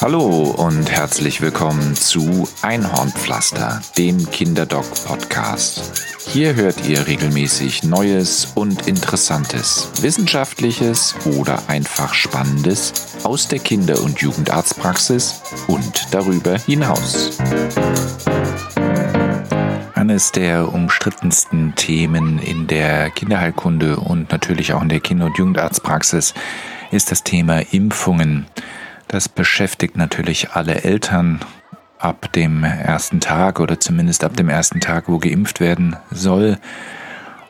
Hallo und herzlich willkommen zu Einhornpflaster, dem Kinderdoc-Podcast. Hier hört ihr regelmäßig Neues und Interessantes, Wissenschaftliches oder einfach Spannendes aus der Kinder- und Jugendarztpraxis und darüber hinaus. Eines der umstrittensten Themen in der Kinderheilkunde und natürlich auch in der Kinder- und Jugendarztpraxis ist das Thema Impfungen. Das beschäftigt natürlich alle Eltern ab dem ersten Tag oder zumindest ab dem ersten Tag, wo geimpft werden soll.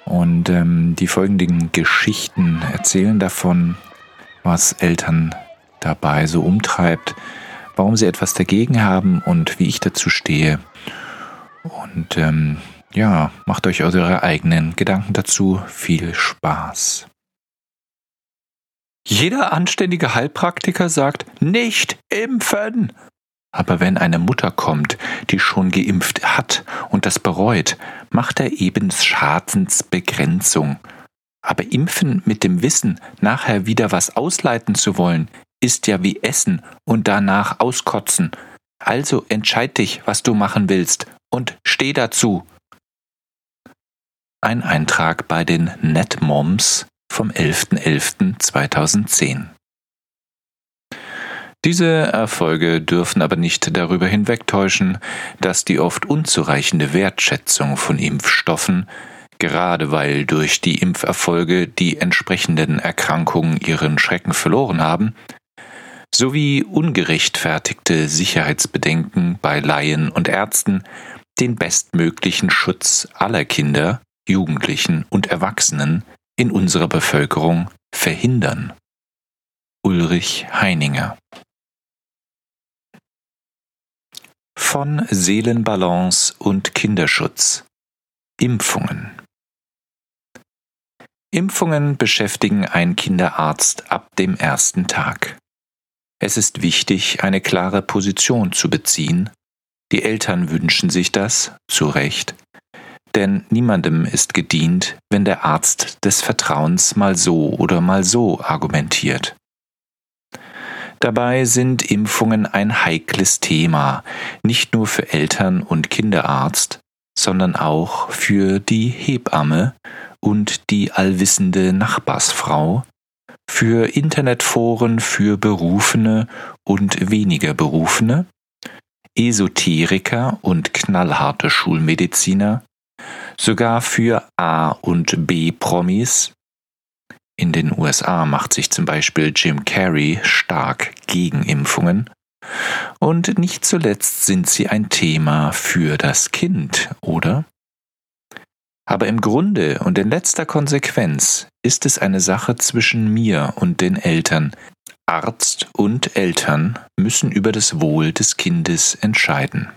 Und ähm, die folgenden Geschichten erzählen davon, was Eltern dabei so umtreibt, warum sie etwas dagegen haben und wie ich dazu stehe. Und ähm, ja, macht euch eure eigenen Gedanken dazu. Viel Spaß. Jeder anständige Heilpraktiker sagt, nicht impfen. Aber wenn eine Mutter kommt, die schon geimpft hat und das bereut, macht er eben Schadensbegrenzung. Aber impfen mit dem Wissen, nachher wieder was ausleiten zu wollen, ist ja wie Essen und danach auskotzen. Also entscheid dich, was du machen willst und steh dazu. Ein Eintrag bei den NetMoms vom 11.11.2010. Diese Erfolge dürfen aber nicht darüber hinwegtäuschen, dass die oft unzureichende Wertschätzung von Impfstoffen, gerade weil durch die Impferfolge die entsprechenden Erkrankungen ihren Schrecken verloren haben, sowie ungerechtfertigte Sicherheitsbedenken bei Laien und Ärzten den bestmöglichen Schutz aller Kinder, Jugendlichen und Erwachsenen in unserer Bevölkerung verhindern. Ulrich Heininger Von Seelenbalance und Kinderschutz Impfungen Impfungen beschäftigen ein Kinderarzt ab dem ersten Tag. Es ist wichtig, eine klare Position zu beziehen. Die Eltern wünschen sich das, zu Recht, denn niemandem ist gedient, wenn der Arzt des Vertrauens mal so oder mal so argumentiert. Dabei sind Impfungen ein heikles Thema, nicht nur für Eltern und Kinderarzt, sondern auch für die Hebamme und die allwissende Nachbarsfrau, für Internetforen für Berufene und weniger Berufene, Esoteriker und knallharte Schulmediziner, sogar für A- und B-Promis. In den USA macht sich zum Beispiel Jim Carrey stark gegen Impfungen. Und nicht zuletzt sind sie ein Thema für das Kind, oder? Aber im Grunde und in letzter Konsequenz ist es eine Sache zwischen mir und den Eltern. Arzt und Eltern müssen über das Wohl des Kindes entscheiden.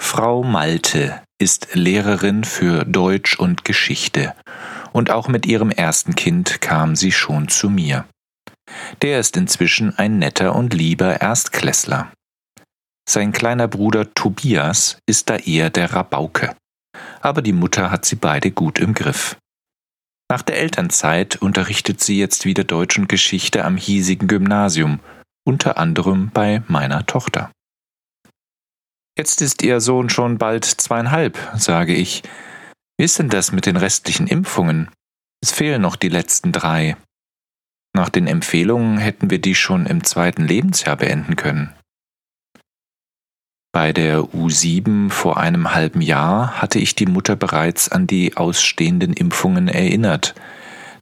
Frau Malte ist Lehrerin für Deutsch und Geschichte, und auch mit ihrem ersten Kind kam sie schon zu mir. Der ist inzwischen ein netter und lieber Erstklässler. Sein kleiner Bruder Tobias ist da eher der Rabauke, aber die Mutter hat sie beide gut im Griff. Nach der Elternzeit unterrichtet sie jetzt wieder Deutsch und Geschichte am hiesigen Gymnasium, unter anderem bei meiner Tochter. Jetzt ist Ihr Sohn schon bald zweieinhalb, sage ich. Wie ist denn das mit den restlichen Impfungen? Es fehlen noch die letzten drei. Nach den Empfehlungen hätten wir die schon im zweiten Lebensjahr beenden können. Bei der U7 vor einem halben Jahr hatte ich die Mutter bereits an die ausstehenden Impfungen erinnert.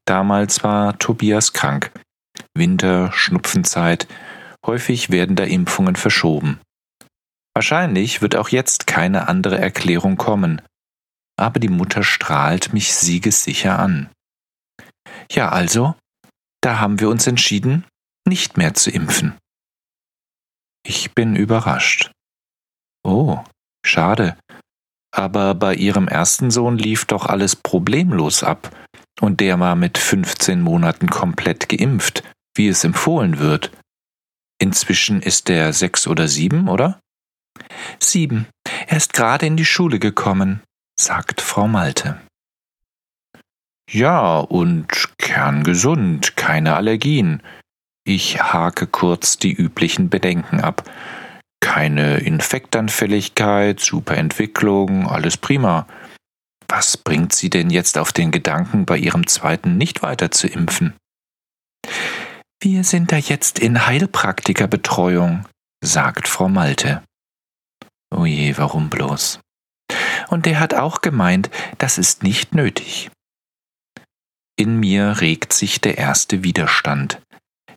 Damals war Tobias krank. Winter, Schnupfenzeit, häufig werden da Impfungen verschoben. Wahrscheinlich wird auch jetzt keine andere Erklärung kommen, aber die Mutter strahlt mich siegessicher an. Ja, also, da haben wir uns entschieden, nicht mehr zu impfen. Ich bin überrascht. Oh, schade. Aber bei ihrem ersten Sohn lief doch alles problemlos ab, und der war mit 15 Monaten komplett geimpft, wie es empfohlen wird. Inzwischen ist er sechs oder sieben, oder? Sieben. Er ist gerade in die Schule gekommen, sagt Frau Malte. Ja, und kerngesund, keine Allergien. Ich hake kurz die üblichen Bedenken ab. Keine Infektanfälligkeit, super Entwicklung, alles prima. Was bringt Sie denn jetzt auf den Gedanken, bei Ihrem zweiten nicht weiter zu impfen? Wir sind da jetzt in Heilpraktikerbetreuung, sagt Frau Malte. Oje, warum bloß? Und der hat auch gemeint, das ist nicht nötig. In mir regt sich der erste Widerstand.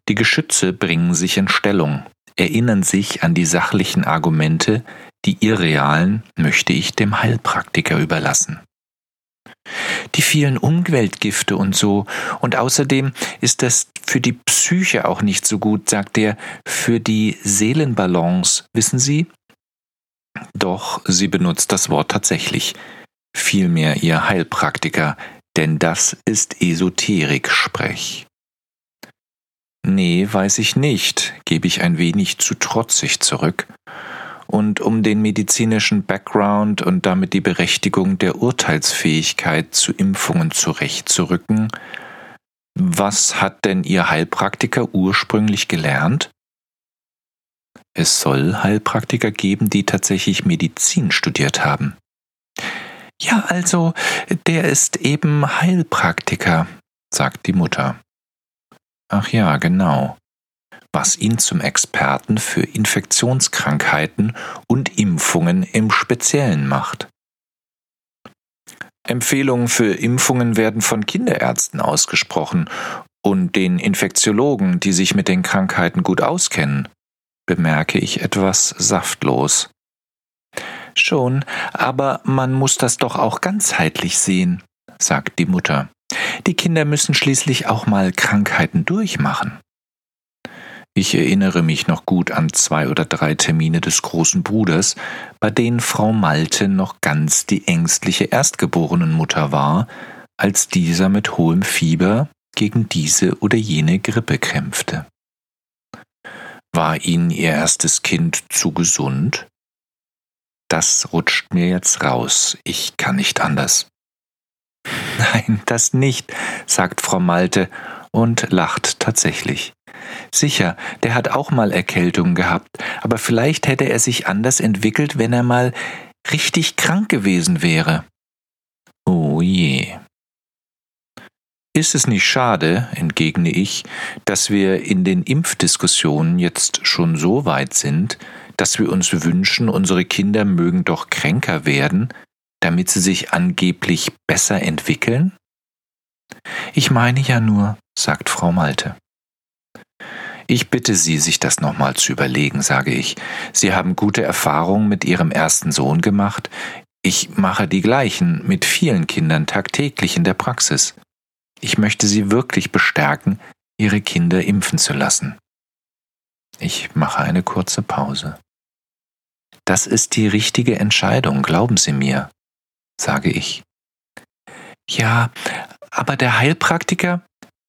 Die Geschütze bringen sich in Stellung, erinnern sich an die sachlichen Argumente, die irrealen möchte ich dem Heilpraktiker überlassen. Die vielen Umweltgifte und so, und außerdem ist das für die Psyche auch nicht so gut, sagt er, für die Seelenbalance, wissen Sie? Doch sie benutzt das Wort tatsächlich, vielmehr ihr Heilpraktiker, denn das ist Esoterik-Sprech. Nee, weiß ich nicht, gebe ich ein wenig zu trotzig zurück. Und um den medizinischen Background und damit die Berechtigung der Urteilsfähigkeit zu Impfungen zurechtzurücken, was hat denn Ihr Heilpraktiker ursprünglich gelernt? Es soll Heilpraktiker geben, die tatsächlich Medizin studiert haben. Ja, also, der ist eben Heilpraktiker, sagt die Mutter. Ach ja, genau. Was ihn zum Experten für Infektionskrankheiten und Impfungen im Speziellen macht. Empfehlungen für Impfungen werden von Kinderärzten ausgesprochen und den Infektiologen, die sich mit den Krankheiten gut auskennen, bemerke ich etwas saftlos. Schon, aber man muss das doch auch ganzheitlich sehen, sagt die Mutter. Die Kinder müssen schließlich auch mal Krankheiten durchmachen. Ich erinnere mich noch gut an zwei oder drei Termine des großen Bruders, bei denen Frau Malte noch ganz die ängstliche Erstgeborenenmutter war, als dieser mit hohem Fieber gegen diese oder jene Grippe kämpfte. War Ihnen Ihr erstes Kind zu gesund? Das rutscht mir jetzt raus, ich kann nicht anders. Nein, das nicht, sagt Frau Malte und lacht tatsächlich. Sicher, der hat auch mal Erkältung gehabt, aber vielleicht hätte er sich anders entwickelt, wenn er mal richtig krank gewesen wäre. Oh je. Ist es nicht schade, entgegne ich, dass wir in den Impfdiskussionen jetzt schon so weit sind, dass wir uns wünschen, unsere Kinder mögen doch kränker werden, damit sie sich angeblich besser entwickeln? Ich meine ja nur, sagt Frau Malte. Ich bitte Sie, sich das nochmal zu überlegen, sage ich. Sie haben gute Erfahrungen mit Ihrem ersten Sohn gemacht. Ich mache die gleichen mit vielen Kindern tagtäglich in der Praxis. Ich möchte Sie wirklich bestärken, Ihre Kinder impfen zu lassen. Ich mache eine kurze Pause. Das ist die richtige Entscheidung, glauben Sie mir, sage ich. Ja, aber der Heilpraktiker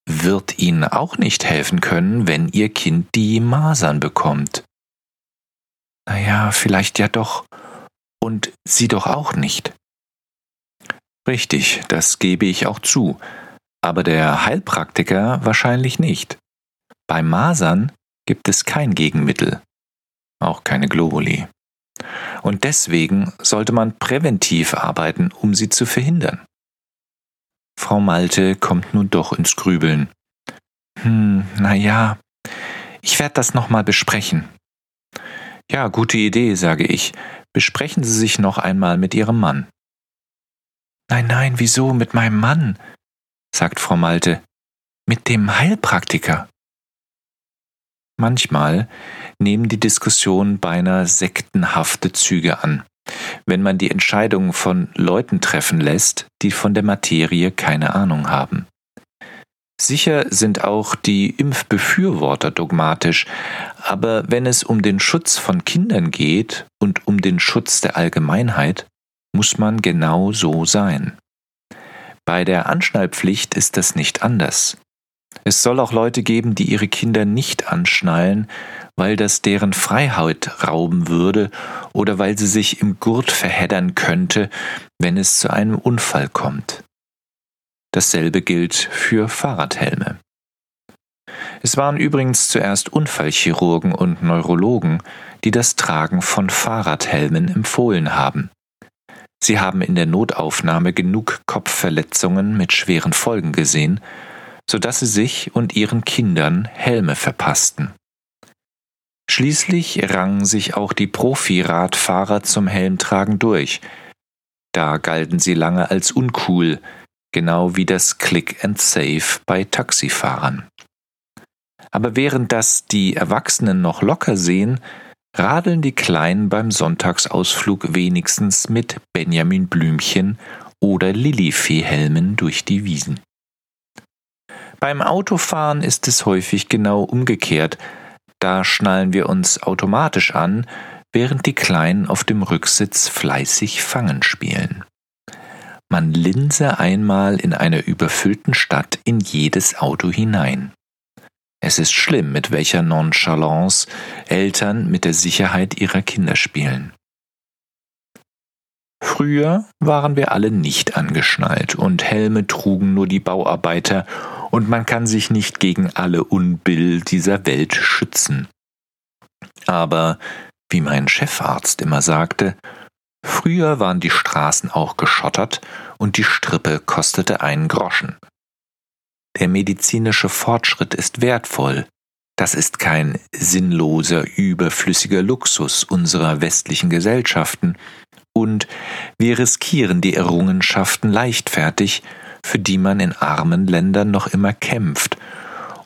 wird Ihnen auch nicht helfen können, wenn Ihr Kind die Masern bekommt. Naja, vielleicht ja doch. Und Sie doch auch nicht. Richtig, das gebe ich auch zu aber der Heilpraktiker wahrscheinlich nicht. Bei Masern gibt es kein Gegenmittel, auch keine Globuli. Und deswegen sollte man präventiv arbeiten, um sie zu verhindern. Frau Malte kommt nun doch ins Grübeln. Hm, na ja, ich werde das nochmal besprechen. Ja, gute Idee, sage ich. Besprechen Sie sich noch einmal mit Ihrem Mann. Nein, nein, wieso mit meinem Mann? Sagt Frau Malte, mit dem Heilpraktiker. Manchmal nehmen die Diskussionen beinahe sektenhafte Züge an, wenn man die Entscheidungen von Leuten treffen lässt, die von der Materie keine Ahnung haben. Sicher sind auch die Impfbefürworter dogmatisch, aber wenn es um den Schutz von Kindern geht und um den Schutz der Allgemeinheit, muss man genau so sein. Bei der Anschnallpflicht ist das nicht anders. Es soll auch Leute geben, die ihre Kinder nicht anschnallen, weil das deren Freiheit rauben würde oder weil sie sich im Gurt verheddern könnte, wenn es zu einem Unfall kommt. Dasselbe gilt für Fahrradhelme. Es waren übrigens zuerst Unfallchirurgen und Neurologen, die das Tragen von Fahrradhelmen empfohlen haben. Sie haben in der Notaufnahme genug Kopfverletzungen mit schweren Folgen gesehen, so dass sie sich und ihren Kindern Helme verpassten. Schließlich rangen sich auch die Profiradfahrer zum Helmtragen durch. Da galten sie lange als uncool, genau wie das Click and Save bei Taxifahrern. Aber während das die Erwachsenen noch locker sehen, radeln die Kleinen beim Sonntagsausflug wenigstens mit Benjamin Blümchen oder Lilifee-Helmen durch die Wiesen. Beim Autofahren ist es häufig genau umgekehrt. Da schnallen wir uns automatisch an, während die Kleinen auf dem Rücksitz fleißig Fangen spielen. Man linse einmal in einer überfüllten Stadt in jedes Auto hinein. Es ist schlimm, mit welcher Nonchalance Eltern mit der Sicherheit ihrer Kinder spielen. Früher waren wir alle nicht angeschnallt und Helme trugen nur die Bauarbeiter und man kann sich nicht gegen alle Unbill dieser Welt schützen. Aber, wie mein Chefarzt immer sagte, früher waren die Straßen auch geschottert und die Strippe kostete einen Groschen. Der medizinische Fortschritt ist wertvoll. Das ist kein sinnloser, überflüssiger Luxus unserer westlichen Gesellschaften, und wir riskieren die Errungenschaften leichtfertig, für die man in armen Ländern noch immer kämpft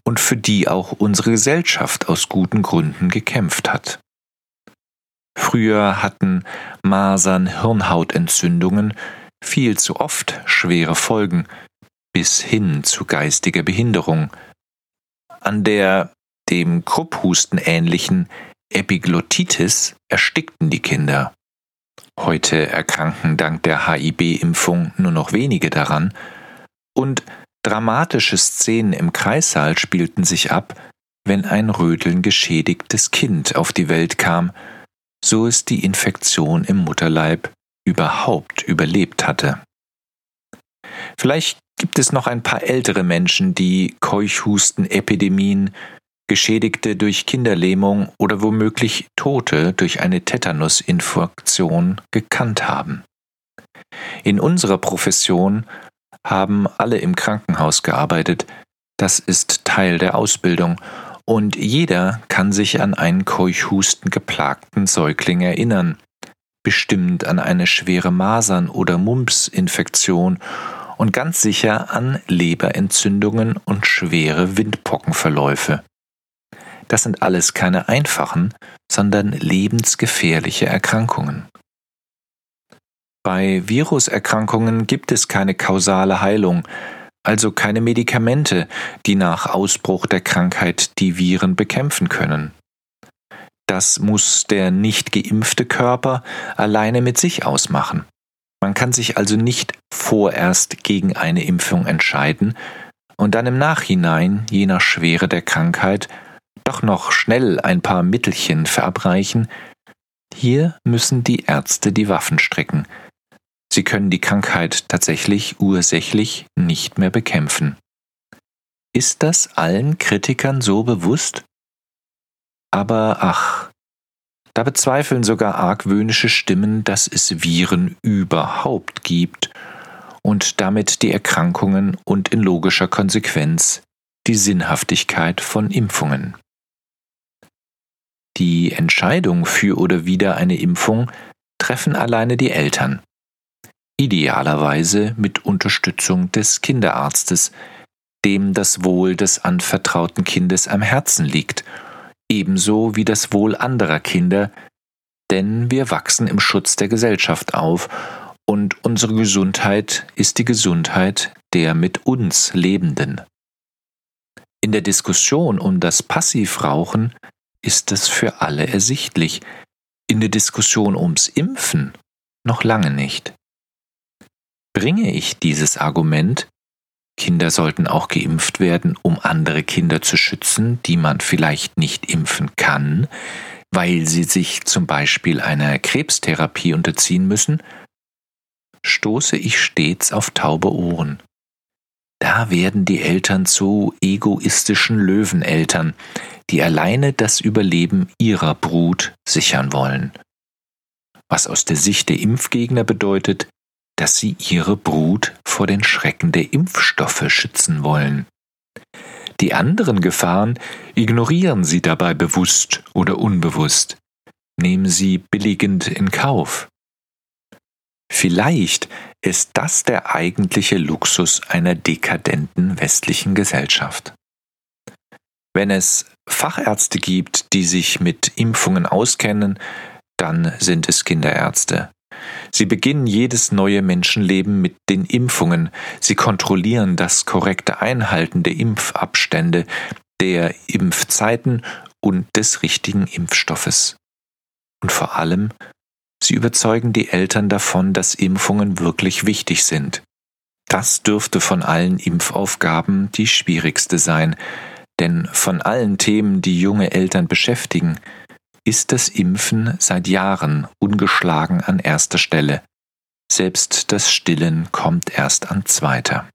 und für die auch unsere Gesellschaft aus guten Gründen gekämpft hat. Früher hatten Masern Hirnhautentzündungen viel zu oft schwere Folgen, bis hin zu geistiger Behinderung. An der dem Krupphusten ähnlichen Epiglottitis erstickten die Kinder. Heute erkranken dank der HIB-Impfung nur noch wenige daran, und dramatische Szenen im Kreissaal spielten sich ab, wenn ein Rödeln geschädigtes Kind auf die Welt kam, so es die Infektion im Mutterleib überhaupt überlebt hatte. Vielleicht gibt es noch ein paar ältere Menschen, die Keuchhustenepidemien, Geschädigte durch Kinderlähmung oder womöglich Tote durch eine Tetanusinfektion gekannt haben. In unserer Profession haben alle im Krankenhaus gearbeitet, das ist Teil der Ausbildung, und jeder kann sich an einen Keuchhusten geplagten Säugling erinnern, bestimmt an eine schwere Masern- oder Mumps-Infektion und ganz sicher an Leberentzündungen und schwere Windpockenverläufe. Das sind alles keine einfachen, sondern lebensgefährliche Erkrankungen. Bei Viruserkrankungen gibt es keine kausale Heilung, also keine Medikamente, die nach Ausbruch der Krankheit die Viren bekämpfen können. Das muss der nicht geimpfte Körper alleine mit sich ausmachen. Man kann sich also nicht vorerst gegen eine Impfung entscheiden und dann im Nachhinein, je nach Schwere der Krankheit, doch noch schnell ein paar Mittelchen verabreichen. Hier müssen die Ärzte die Waffen strecken. Sie können die Krankheit tatsächlich ursächlich nicht mehr bekämpfen. Ist das allen Kritikern so bewusst? Aber ach, da bezweifeln sogar argwöhnische Stimmen, dass es Viren überhaupt gibt und damit die Erkrankungen und in logischer Konsequenz die Sinnhaftigkeit von Impfungen. Die Entscheidung für oder wider eine Impfung treffen alleine die Eltern, idealerweise mit Unterstützung des Kinderarztes, dem das Wohl des anvertrauten Kindes am Herzen liegt ebenso wie das Wohl anderer Kinder, denn wir wachsen im Schutz der Gesellschaft auf und unsere Gesundheit ist die Gesundheit der mit uns Lebenden. In der Diskussion um das Passivrauchen ist es für alle ersichtlich, in der Diskussion ums Impfen noch lange nicht. Bringe ich dieses Argument, Kinder sollten auch geimpft werden, um andere Kinder zu schützen, die man vielleicht nicht impfen kann, weil sie sich zum Beispiel einer Krebstherapie unterziehen müssen, stoße ich stets auf taube Ohren. da werden die Eltern zu egoistischen Löweneltern, die alleine das Überleben ihrer Brut sichern wollen. Was aus der Sicht der Impfgegner bedeutet, dass sie ihre Brut vor den Schrecken der Impfstoffe schützen wollen. Die anderen Gefahren ignorieren sie dabei bewusst oder unbewusst, nehmen sie billigend in Kauf. Vielleicht ist das der eigentliche Luxus einer dekadenten westlichen Gesellschaft. Wenn es Fachärzte gibt, die sich mit Impfungen auskennen, dann sind es Kinderärzte. Sie beginnen jedes neue Menschenleben mit den Impfungen. Sie kontrollieren das korrekte Einhalten der Impfabstände, der Impfzeiten und des richtigen Impfstoffes. Und vor allem, sie überzeugen die Eltern davon, dass Impfungen wirklich wichtig sind. Das dürfte von allen Impfaufgaben die schwierigste sein, denn von allen Themen, die junge Eltern beschäftigen, ist das Impfen seit Jahren ungeschlagen an erster Stelle. Selbst das Stillen kommt erst an zweiter.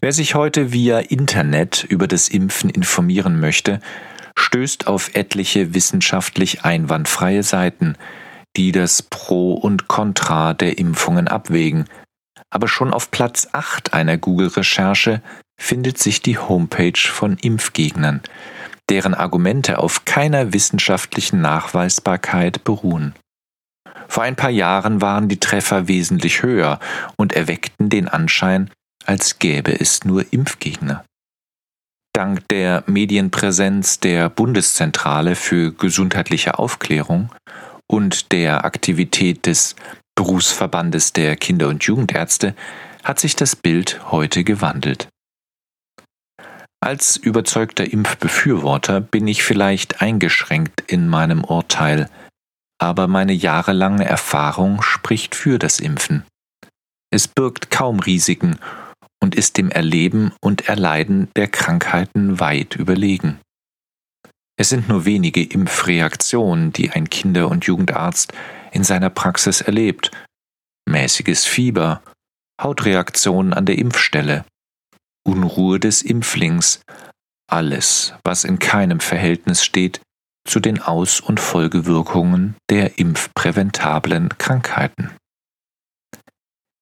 Wer sich heute via Internet über das Impfen informieren möchte, stößt auf etliche wissenschaftlich einwandfreie Seiten, die das Pro und Contra der Impfungen abwägen. Aber schon auf Platz 8 einer Google-Recherche findet sich die Homepage von Impfgegnern, deren Argumente auf keiner wissenschaftlichen Nachweisbarkeit beruhen. Vor ein paar Jahren waren die Treffer wesentlich höher und erweckten den Anschein, als gäbe es nur Impfgegner. Dank der Medienpräsenz der Bundeszentrale für gesundheitliche Aufklärung und der Aktivität des Berufsverbandes der Kinder- und Jugendärzte hat sich das Bild heute gewandelt. Als überzeugter Impfbefürworter bin ich vielleicht eingeschränkt in meinem Urteil, aber meine jahrelange Erfahrung spricht für das Impfen. Es birgt kaum Risiken und ist dem Erleben und Erleiden der Krankheiten weit überlegen. Es sind nur wenige Impfreaktionen, die ein Kinder- und Jugendarzt in seiner Praxis erlebt. Mäßiges Fieber, Hautreaktionen an der Impfstelle, Unruhe des Impflings, alles, was in keinem Verhältnis steht zu den Aus- und Folgewirkungen der impfpräventablen Krankheiten.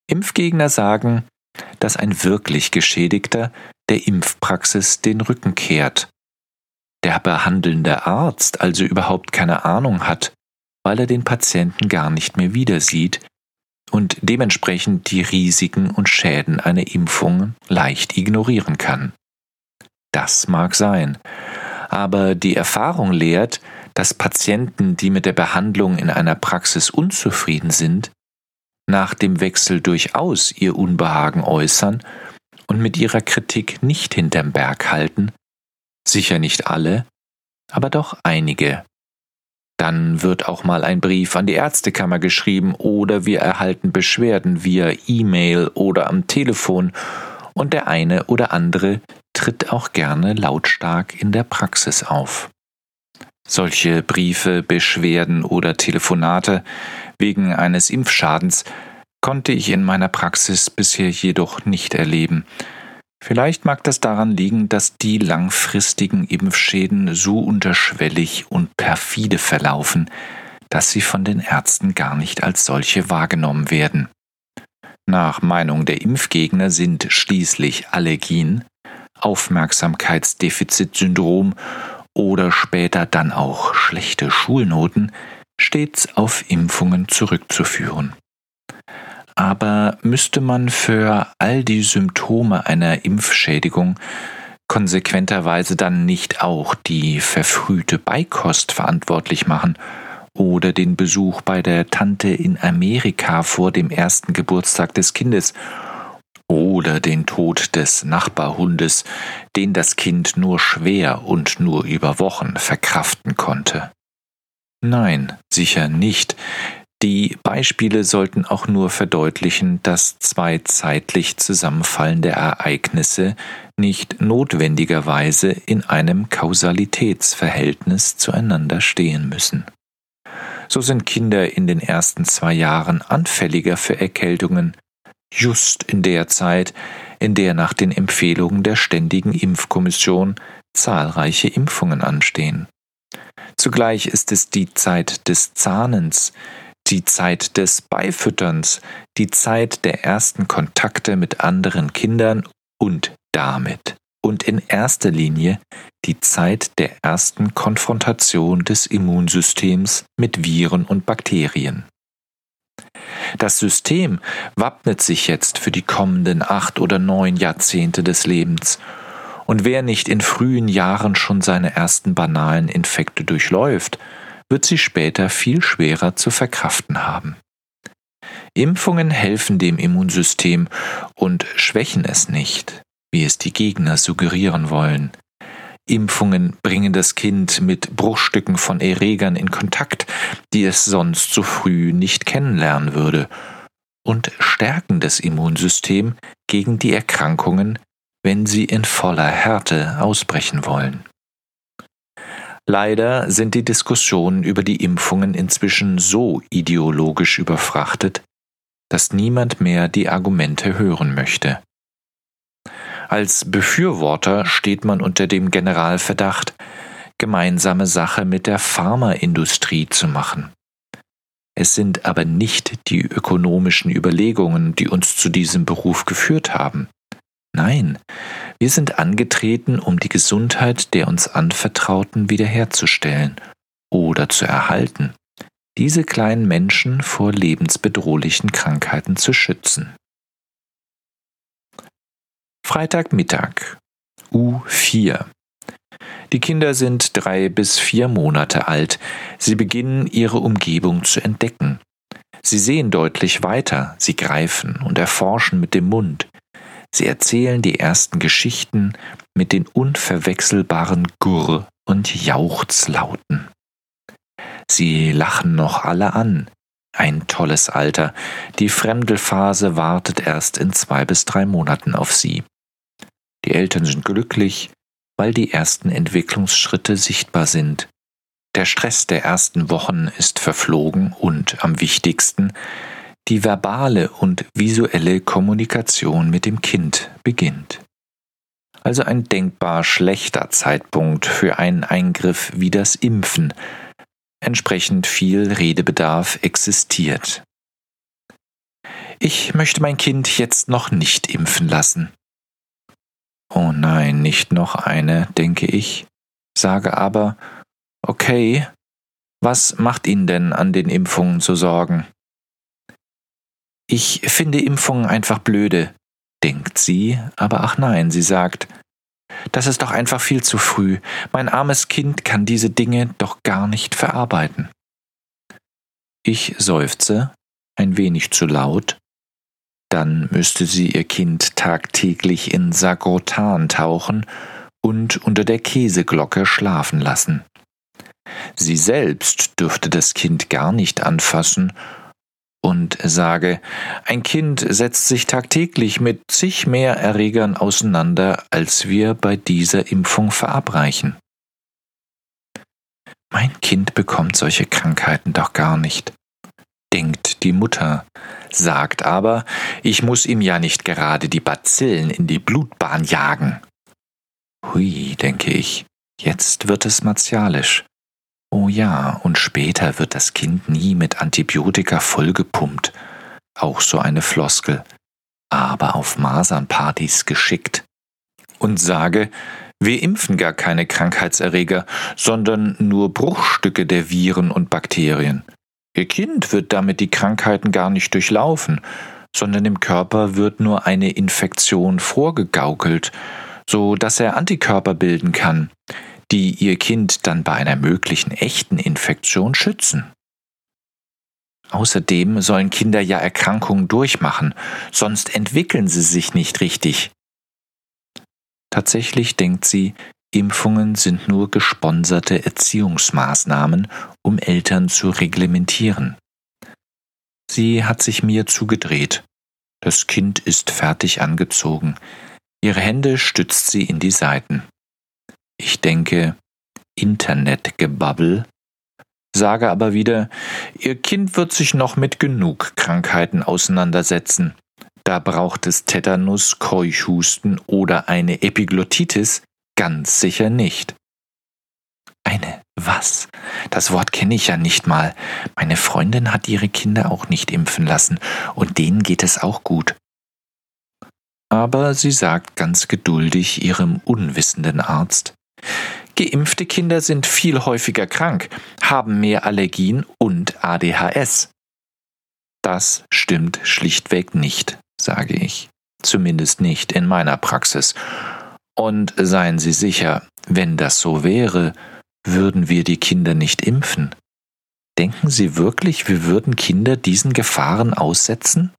Impfgegner sagen, dass ein wirklich Geschädigter der Impfpraxis den Rücken kehrt, der behandelnde Arzt also überhaupt keine Ahnung hat, weil er den Patienten gar nicht mehr wieder sieht, und dementsprechend die Risiken und Schäden einer Impfung leicht ignorieren kann. Das mag sein, aber die Erfahrung lehrt, dass Patienten, die mit der Behandlung in einer Praxis unzufrieden sind, nach dem Wechsel durchaus ihr Unbehagen äußern und mit ihrer Kritik nicht hinterm Berg halten, sicher nicht alle, aber doch einige dann wird auch mal ein Brief an die Ärztekammer geschrieben oder wir erhalten Beschwerden via E-Mail oder am Telefon und der eine oder andere tritt auch gerne lautstark in der Praxis auf. Solche Briefe, Beschwerden oder Telefonate wegen eines Impfschadens konnte ich in meiner Praxis bisher jedoch nicht erleben, Vielleicht mag das daran liegen, dass die langfristigen Impfschäden so unterschwellig und perfide verlaufen, dass sie von den Ärzten gar nicht als solche wahrgenommen werden. Nach Meinung der Impfgegner sind schließlich Allergien, Aufmerksamkeitsdefizitsyndrom oder später dann auch schlechte Schulnoten stets auf Impfungen zurückzuführen. Aber müsste man für all die Symptome einer Impfschädigung konsequenterweise dann nicht auch die verfrühte Beikost verantwortlich machen oder den Besuch bei der Tante in Amerika vor dem ersten Geburtstag des Kindes oder den Tod des Nachbarhundes, den das Kind nur schwer und nur über Wochen verkraften konnte. Nein, sicher nicht, die Beispiele sollten auch nur verdeutlichen, dass zwei zeitlich zusammenfallende Ereignisse nicht notwendigerweise in einem Kausalitätsverhältnis zueinander stehen müssen. So sind Kinder in den ersten zwei Jahren anfälliger für Erkältungen, just in der Zeit, in der nach den Empfehlungen der Ständigen Impfkommission zahlreiche Impfungen anstehen. Zugleich ist es die Zeit des Zahnens, die Zeit des Beifütterns, die Zeit der ersten Kontakte mit anderen Kindern und damit und in erster Linie die Zeit der ersten Konfrontation des Immunsystems mit Viren und Bakterien. Das System wappnet sich jetzt für die kommenden acht oder neun Jahrzehnte des Lebens, und wer nicht in frühen Jahren schon seine ersten banalen Infekte durchläuft, wird sie später viel schwerer zu verkraften haben. Impfungen helfen dem Immunsystem und schwächen es nicht, wie es die Gegner suggerieren wollen. Impfungen bringen das Kind mit Bruchstücken von Erregern in Kontakt, die es sonst so früh nicht kennenlernen würde, und stärken das Immunsystem gegen die Erkrankungen, wenn sie in voller Härte ausbrechen wollen. Leider sind die Diskussionen über die Impfungen inzwischen so ideologisch überfrachtet, dass niemand mehr die Argumente hören möchte. Als Befürworter steht man unter dem Generalverdacht, gemeinsame Sache mit der Pharmaindustrie zu machen. Es sind aber nicht die ökonomischen Überlegungen, die uns zu diesem Beruf geführt haben. Nein, wir sind angetreten, um die Gesundheit der uns Anvertrauten wiederherzustellen oder zu erhalten, diese kleinen Menschen vor lebensbedrohlichen Krankheiten zu schützen. Freitagmittag U4 die Kinder sind drei bis vier Monate alt. Sie beginnen ihre Umgebung zu entdecken. Sie sehen deutlich weiter, sie greifen und erforschen mit dem Mund. Sie erzählen die ersten Geschichten mit den unverwechselbaren Gurr- und Jauchzlauten. Sie lachen noch alle an. Ein tolles Alter. Die Fremdelphase wartet erst in zwei bis drei Monaten auf sie. Die Eltern sind glücklich, weil die ersten Entwicklungsschritte sichtbar sind. Der Stress der ersten Wochen ist verflogen und am wichtigsten, die verbale und visuelle Kommunikation mit dem Kind beginnt. Also ein denkbar schlechter Zeitpunkt für einen Eingriff wie das Impfen. Entsprechend viel Redebedarf existiert. Ich möchte mein Kind jetzt noch nicht impfen lassen. Oh nein, nicht noch eine, denke ich, sage aber, okay, was macht Ihnen denn an den Impfungen zu sorgen? Ich finde Impfungen einfach blöde, denkt sie, aber ach nein, sie sagt, das ist doch einfach viel zu früh, mein armes Kind kann diese Dinge doch gar nicht verarbeiten. Ich seufze, ein wenig zu laut, dann müsste sie ihr Kind tagtäglich in Sagrotan tauchen und unter der Käseglocke schlafen lassen. Sie selbst dürfte das Kind gar nicht anfassen und sage, ein Kind setzt sich tagtäglich mit zig mehr Erregern auseinander, als wir bei dieser Impfung verabreichen. Mein Kind bekommt solche Krankheiten doch gar nicht, denkt die Mutter, sagt aber, ich muss ihm ja nicht gerade die Bazillen in die Blutbahn jagen. Hui, denke ich, jetzt wird es martialisch. Oh ja, und später wird das Kind nie mit Antibiotika vollgepumpt. Auch so eine Floskel. Aber auf Masernpartys geschickt. Und sage, wir impfen gar keine Krankheitserreger, sondern nur Bruchstücke der Viren und Bakterien. Ihr Kind wird damit die Krankheiten gar nicht durchlaufen, sondern im Körper wird nur eine Infektion vorgegaukelt, so dass er Antikörper bilden kann, die ihr Kind dann bei einer möglichen echten Infektion schützen. Außerdem sollen Kinder ja Erkrankungen durchmachen, sonst entwickeln sie sich nicht richtig. Tatsächlich denkt sie, Impfungen sind nur gesponserte Erziehungsmaßnahmen, um Eltern zu reglementieren. Sie hat sich mir zugedreht. Das Kind ist fertig angezogen. Ihre Hände stützt sie in die Seiten. Ich denke, Internetgebabbel, sage aber wieder, Ihr Kind wird sich noch mit genug Krankheiten auseinandersetzen. Da braucht es Tetanus, Keuchhusten oder eine Epiglottitis ganz sicher nicht. Eine was? Das Wort kenne ich ja nicht mal. Meine Freundin hat ihre Kinder auch nicht impfen lassen, und denen geht es auch gut. Aber sie sagt ganz geduldig ihrem unwissenden Arzt, Geimpfte Kinder sind viel häufiger krank, haben mehr Allergien und ADHS. Das stimmt schlichtweg nicht, sage ich. Zumindest nicht in meiner Praxis. Und seien Sie sicher, wenn das so wäre, würden wir die Kinder nicht impfen. Denken Sie wirklich, wir würden Kinder diesen Gefahren aussetzen?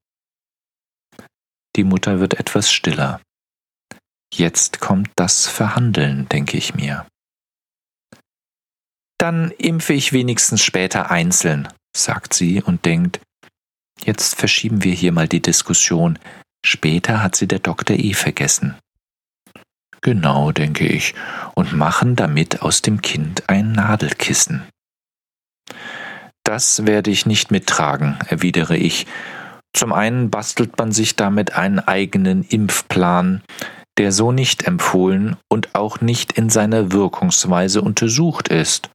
Die Mutter wird etwas stiller. Jetzt kommt das Verhandeln, denke ich mir. Dann impfe ich wenigstens später einzeln, sagt sie und denkt, jetzt verschieben wir hier mal die Diskussion. Später hat sie der Doktor eh vergessen. Genau, denke ich, und machen damit aus dem Kind ein Nadelkissen. Das werde ich nicht mittragen, erwidere ich. Zum einen bastelt man sich damit einen eigenen Impfplan, der so nicht empfohlen und auch nicht in seiner Wirkungsweise untersucht ist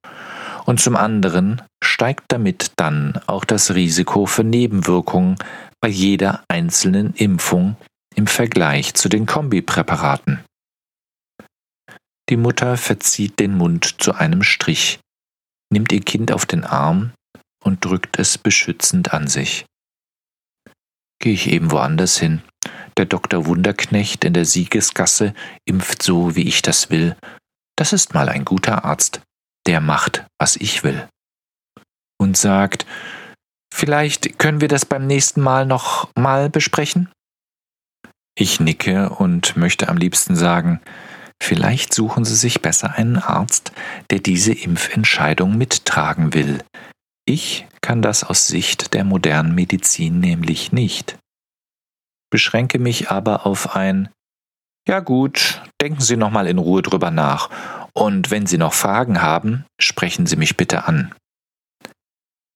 und zum anderen steigt damit dann auch das Risiko für Nebenwirkungen bei jeder einzelnen Impfung im Vergleich zu den Kombipräparaten. Die Mutter verzieht den Mund zu einem Strich, nimmt ihr Kind auf den Arm und drückt es beschützend an sich. Gehe ich eben woanders hin. Der Dr. Wunderknecht in der Siegesgasse impft so, wie ich das will. Das ist mal ein guter Arzt der macht, was ich will. Und sagt, vielleicht können wir das beim nächsten Mal noch mal besprechen? Ich nicke und möchte am liebsten sagen, vielleicht suchen Sie sich besser einen Arzt, der diese Impfentscheidung mittragen will. Ich kann das aus Sicht der modernen Medizin nämlich nicht. Beschränke mich aber auf ein Ja gut, denken Sie noch mal in Ruhe drüber nach und wenn Sie noch Fragen haben, sprechen Sie mich bitte an.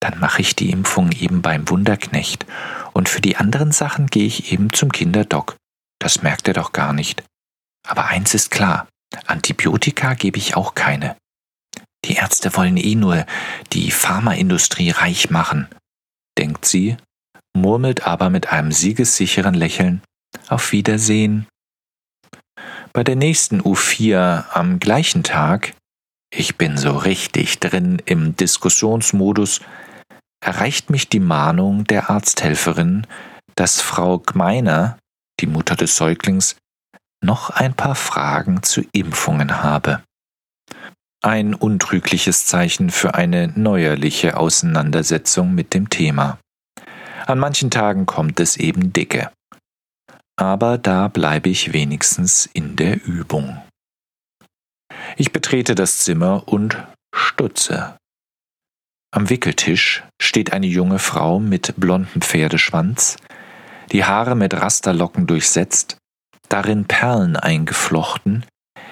Dann mache ich die Impfung eben beim Wunderknecht und für die anderen Sachen gehe ich eben zum Kinderdoc. Das merkt er doch gar nicht. Aber eins ist klar, Antibiotika gebe ich auch keine. Die Ärzte wollen eh nur die Pharmaindustrie reich machen, denkt sie, murmelt aber mit einem siegessicheren Lächeln Auf Wiedersehen. Bei der nächsten U4 am gleichen Tag, ich bin so richtig drin im Diskussionsmodus, erreicht mich die Mahnung der Arzthelferin, dass Frau Gmeiner, die Mutter des Säuglings, noch ein paar Fragen zu Impfungen habe. Ein untrügliches Zeichen für eine neuerliche Auseinandersetzung mit dem Thema. An manchen Tagen kommt es eben dicke aber da bleibe ich wenigstens in der Übung. Ich betrete das Zimmer und stutze. Am Wickeltisch steht eine junge Frau mit blondem Pferdeschwanz, die Haare mit Rasterlocken durchsetzt, darin Perlen eingeflochten,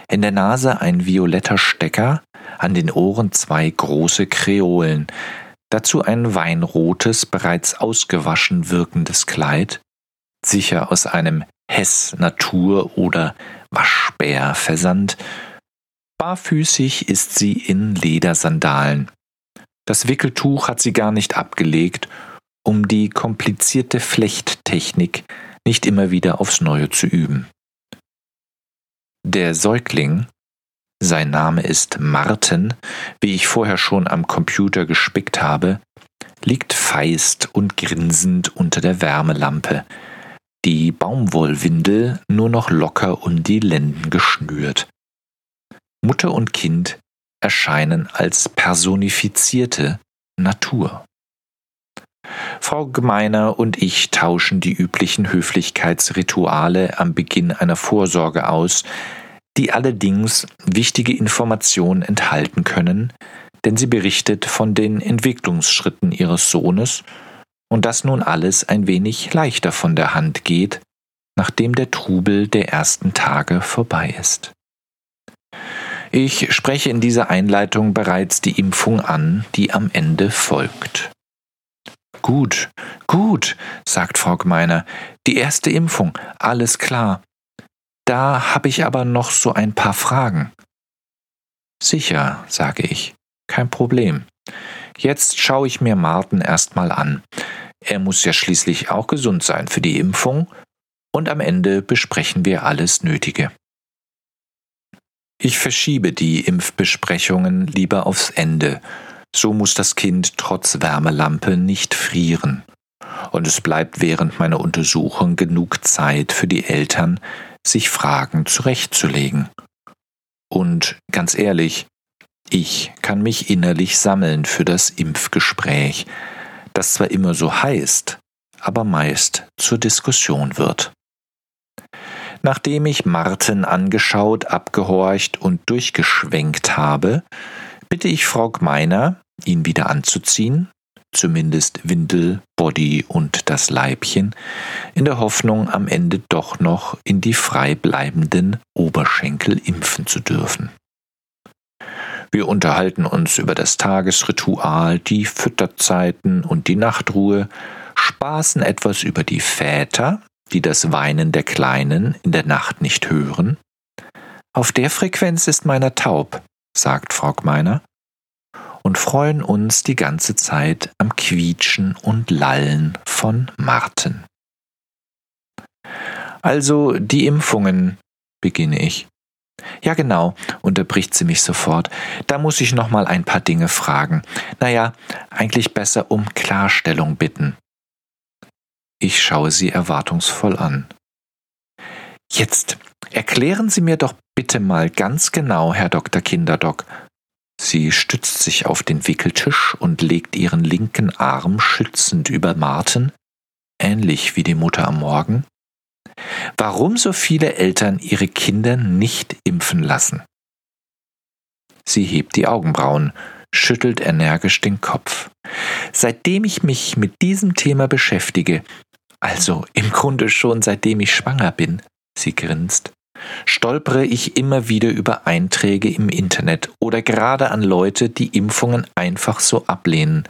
in der Nase ein violetter Stecker, an den Ohren zwei große Kreolen, dazu ein weinrotes, bereits ausgewaschen wirkendes Kleid sicher aus einem Hess Natur oder Waschbär Versand. Barfüßig ist sie in Ledersandalen. Das Wickeltuch hat sie gar nicht abgelegt, um die komplizierte Flechttechnik nicht immer wieder aufs Neue zu üben. Der Säugling, sein Name ist Martin, wie ich vorher schon am Computer gespickt habe, liegt feist und grinsend unter der Wärmelampe, die Baumwollwindel nur noch locker um die Lenden geschnürt. Mutter und Kind erscheinen als personifizierte Natur. Frau Gemeiner und ich tauschen die üblichen Höflichkeitsrituale am Beginn einer Vorsorge aus, die allerdings wichtige Informationen enthalten können, denn sie berichtet von den Entwicklungsschritten ihres Sohnes und dass nun alles ein wenig leichter von der Hand geht, nachdem der Trubel der ersten Tage vorbei ist. Ich spreche in dieser Einleitung bereits die Impfung an, die am Ende folgt. gut, gut, sagt Frau Gmeiner. Die erste Impfung, alles klar. Da habe ich aber noch so ein paar Fragen. Sicher, sage ich, kein Problem. Jetzt schaue ich mir Martin erstmal an. Er muss ja schließlich auch gesund sein für die Impfung und am Ende besprechen wir alles Nötige. Ich verschiebe die Impfbesprechungen lieber aufs Ende. So muss das Kind trotz Wärmelampe nicht frieren. Und es bleibt während meiner Untersuchung genug Zeit für die Eltern, sich Fragen zurechtzulegen. Und ganz ehrlich, ich kann mich innerlich sammeln für das Impfgespräch, das zwar immer so heißt, aber meist zur Diskussion wird. Nachdem ich Martin angeschaut, abgehorcht und durchgeschwenkt habe, bitte ich Frau Gmeiner, ihn wieder anzuziehen, zumindest Windel, Body und das Leibchen, in der Hoffnung, am Ende doch noch in die frei bleibenden Oberschenkel impfen zu dürfen. Wir unterhalten uns über das Tagesritual, die Fütterzeiten und die Nachtruhe, spaßen etwas über die Väter, die das Weinen der Kleinen in der Nacht nicht hören. Auf der Frequenz ist meiner taub, sagt Frau Gmeiner, und freuen uns die ganze Zeit am Quietschen und Lallen von Marten. Also die Impfungen, beginne ich. Ja, genau, unterbricht sie mich sofort. Da muss ich noch mal ein paar Dinge fragen. Naja, eigentlich besser um Klarstellung bitten. Ich schaue sie erwartungsvoll an. Jetzt erklären Sie mir doch bitte mal ganz genau, Herr Dr. Kinderdoc. Sie stützt sich auf den Wickeltisch und legt ihren linken Arm schützend über Marten, ähnlich wie die Mutter am Morgen, warum so viele Eltern ihre Kinder nicht impfen lassen. Sie hebt die Augenbrauen, schüttelt energisch den Kopf. Seitdem ich mich mit diesem Thema beschäftige, also im Grunde schon seitdem ich schwanger bin, sie grinst, stolpere ich immer wieder über Einträge im Internet oder gerade an Leute, die Impfungen einfach so ablehnen,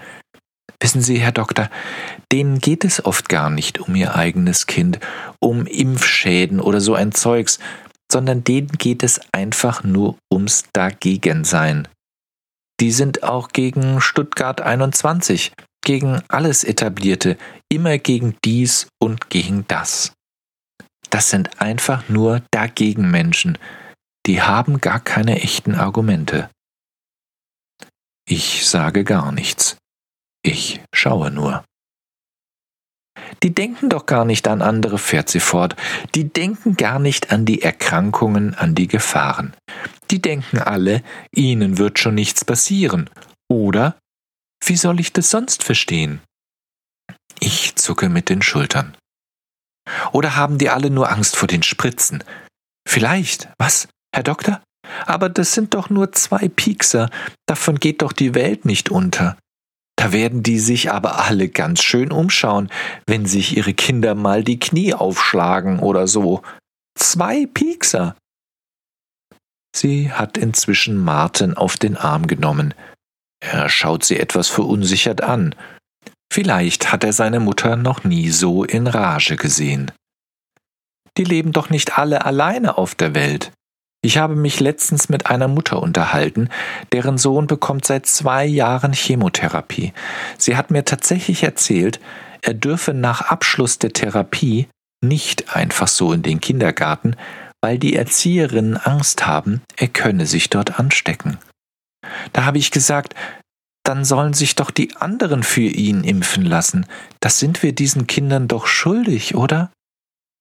Wissen Sie, Herr Doktor, denen geht es oft gar nicht um ihr eigenes Kind, um Impfschäden oder so ein Zeugs, sondern denen geht es einfach nur ums Dagegensein. Die sind auch gegen Stuttgart 21, gegen alles Etablierte, immer gegen dies und gegen das. Das sind einfach nur Dagegenmenschen, die haben gar keine echten Argumente. Ich sage gar nichts. Ich schaue nur. Die denken doch gar nicht an andere, fährt sie fort. Die denken gar nicht an die Erkrankungen, an die Gefahren. Die denken alle, ihnen wird schon nichts passieren. Oder? Wie soll ich das sonst verstehen? Ich zucke mit den Schultern. Oder haben die alle nur Angst vor den Spritzen? Vielleicht. Was, Herr Doktor? Aber das sind doch nur zwei Piekser. Davon geht doch die Welt nicht unter. Da werden die sich aber alle ganz schön umschauen, wenn sich ihre Kinder mal die Knie aufschlagen oder so. Zwei Piekser. Sie hat inzwischen Martin auf den Arm genommen. Er schaut sie etwas verunsichert an. Vielleicht hat er seine Mutter noch nie so in Rage gesehen. Die leben doch nicht alle alleine auf der Welt. Ich habe mich letztens mit einer Mutter unterhalten, deren Sohn bekommt seit zwei Jahren Chemotherapie. Sie hat mir tatsächlich erzählt, er dürfe nach Abschluss der Therapie nicht einfach so in den Kindergarten, weil die Erzieherinnen Angst haben, er könne sich dort anstecken. Da habe ich gesagt, dann sollen sich doch die anderen für ihn impfen lassen. Das sind wir diesen Kindern doch schuldig, oder?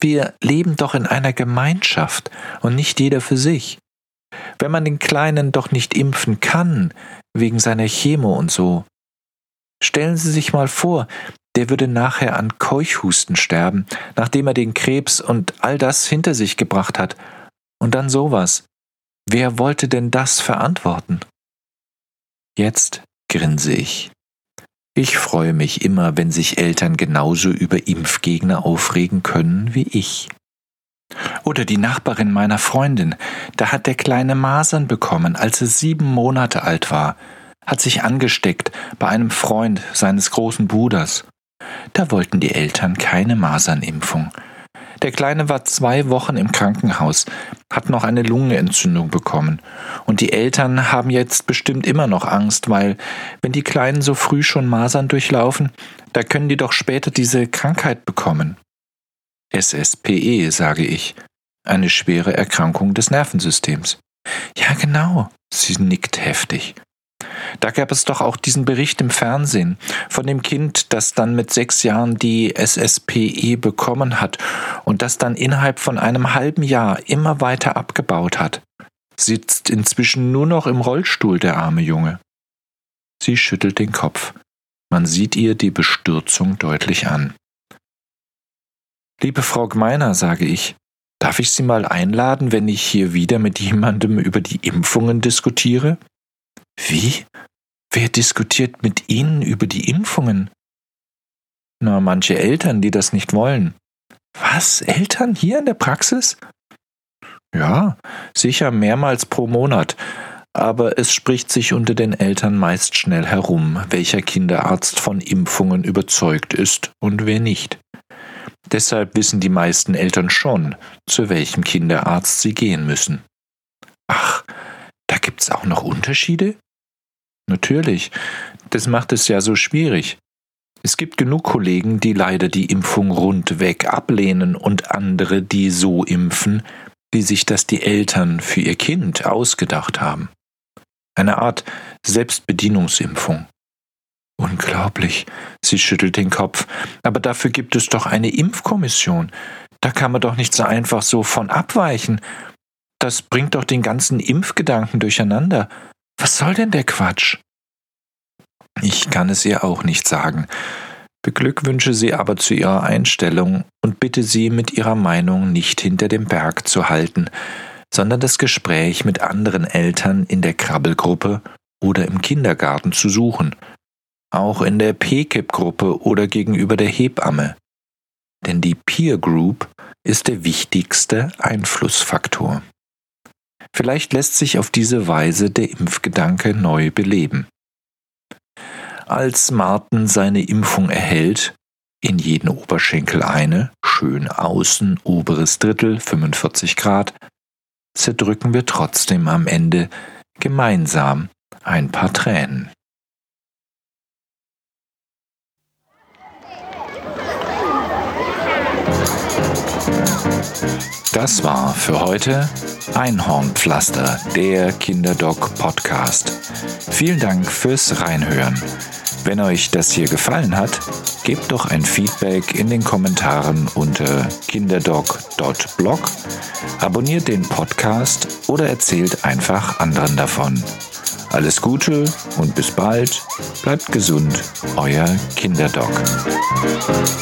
Wir leben doch in einer Gemeinschaft und nicht jeder für sich. Wenn man den Kleinen doch nicht impfen kann, wegen seiner Chemo und so. Stellen Sie sich mal vor, der würde nachher an Keuchhusten sterben, nachdem er den Krebs und all das hinter sich gebracht hat. Und dann sowas. Wer wollte denn das verantworten? Jetzt grinse ich. Ich freue mich immer, wenn sich Eltern genauso über Impfgegner aufregen können wie ich. Oder die Nachbarin meiner Freundin, da hat der kleine Masern bekommen, als er sieben Monate alt war, hat sich angesteckt bei einem Freund seines großen Bruders. Da wollten die Eltern keine Masernimpfung. Der Kleine war zwei Wochen im Krankenhaus, hat noch eine Lungenentzündung bekommen. Und die Eltern haben jetzt bestimmt immer noch Angst, weil, wenn die Kleinen so früh schon Masern durchlaufen, da können die doch später diese Krankheit bekommen. SSPE, sage ich. Eine schwere Erkrankung des Nervensystems. Ja, genau. Sie nickt heftig. Da gab es doch auch diesen Bericht im Fernsehen von dem Kind, das dann mit sechs Jahren die SSPE bekommen hat und das dann innerhalb von einem halben Jahr immer weiter abgebaut hat. Sitzt inzwischen nur noch im Rollstuhl, der arme Junge. Sie schüttelt den Kopf. Man sieht ihr die Bestürzung deutlich an. Liebe Frau Gmeiner, sage ich, darf ich Sie mal einladen, wenn ich hier wieder mit jemandem über die Impfungen diskutiere? Wie? Wer diskutiert mit Ihnen über die Impfungen? Na, manche Eltern, die das nicht wollen. Was? Eltern hier in der Praxis? Ja, sicher mehrmals pro Monat. Aber es spricht sich unter den Eltern meist schnell herum, welcher Kinderarzt von Impfungen überzeugt ist und wer nicht. Deshalb wissen die meisten Eltern schon, zu welchem Kinderarzt sie gehen müssen. Ach, da gibt's auch noch Unterschiede? Natürlich, das macht es ja so schwierig. Es gibt genug Kollegen, die leider die Impfung rundweg ablehnen und andere, die so impfen, wie sich das die Eltern für ihr Kind ausgedacht haben. Eine Art Selbstbedienungsimpfung. Unglaublich. Sie schüttelt den Kopf. Aber dafür gibt es doch eine Impfkommission. Da kann man doch nicht so einfach so von abweichen. Das bringt doch den ganzen Impfgedanken durcheinander. Was soll denn der Quatsch? Ich kann es ihr auch nicht sagen. Beglückwünsche sie aber zu ihrer Einstellung und bitte sie, mit ihrer Meinung nicht hinter dem Berg zu halten, sondern das Gespräch mit anderen Eltern in der Krabbelgruppe oder im Kindergarten zu suchen, auch in der PKIP-Gruppe oder gegenüber der Hebamme. Denn die Peer Group ist der wichtigste Einflussfaktor. Vielleicht lässt sich auf diese Weise der Impfgedanke neu beleben. Als Martin seine Impfung erhält, in jeden Oberschenkel eine, schön außen, oberes Drittel, 45 Grad, zerdrücken wir trotzdem am Ende gemeinsam ein paar Tränen. Das war für heute Einhornpflaster, der Kinderdoc Podcast. Vielen Dank fürs Reinhören. Wenn euch das hier gefallen hat, gebt doch ein Feedback in den Kommentaren unter kinderdoc.blog, abonniert den Podcast oder erzählt einfach anderen davon. Alles Gute und bis bald. Bleibt gesund, euer Kinderdoc. Musik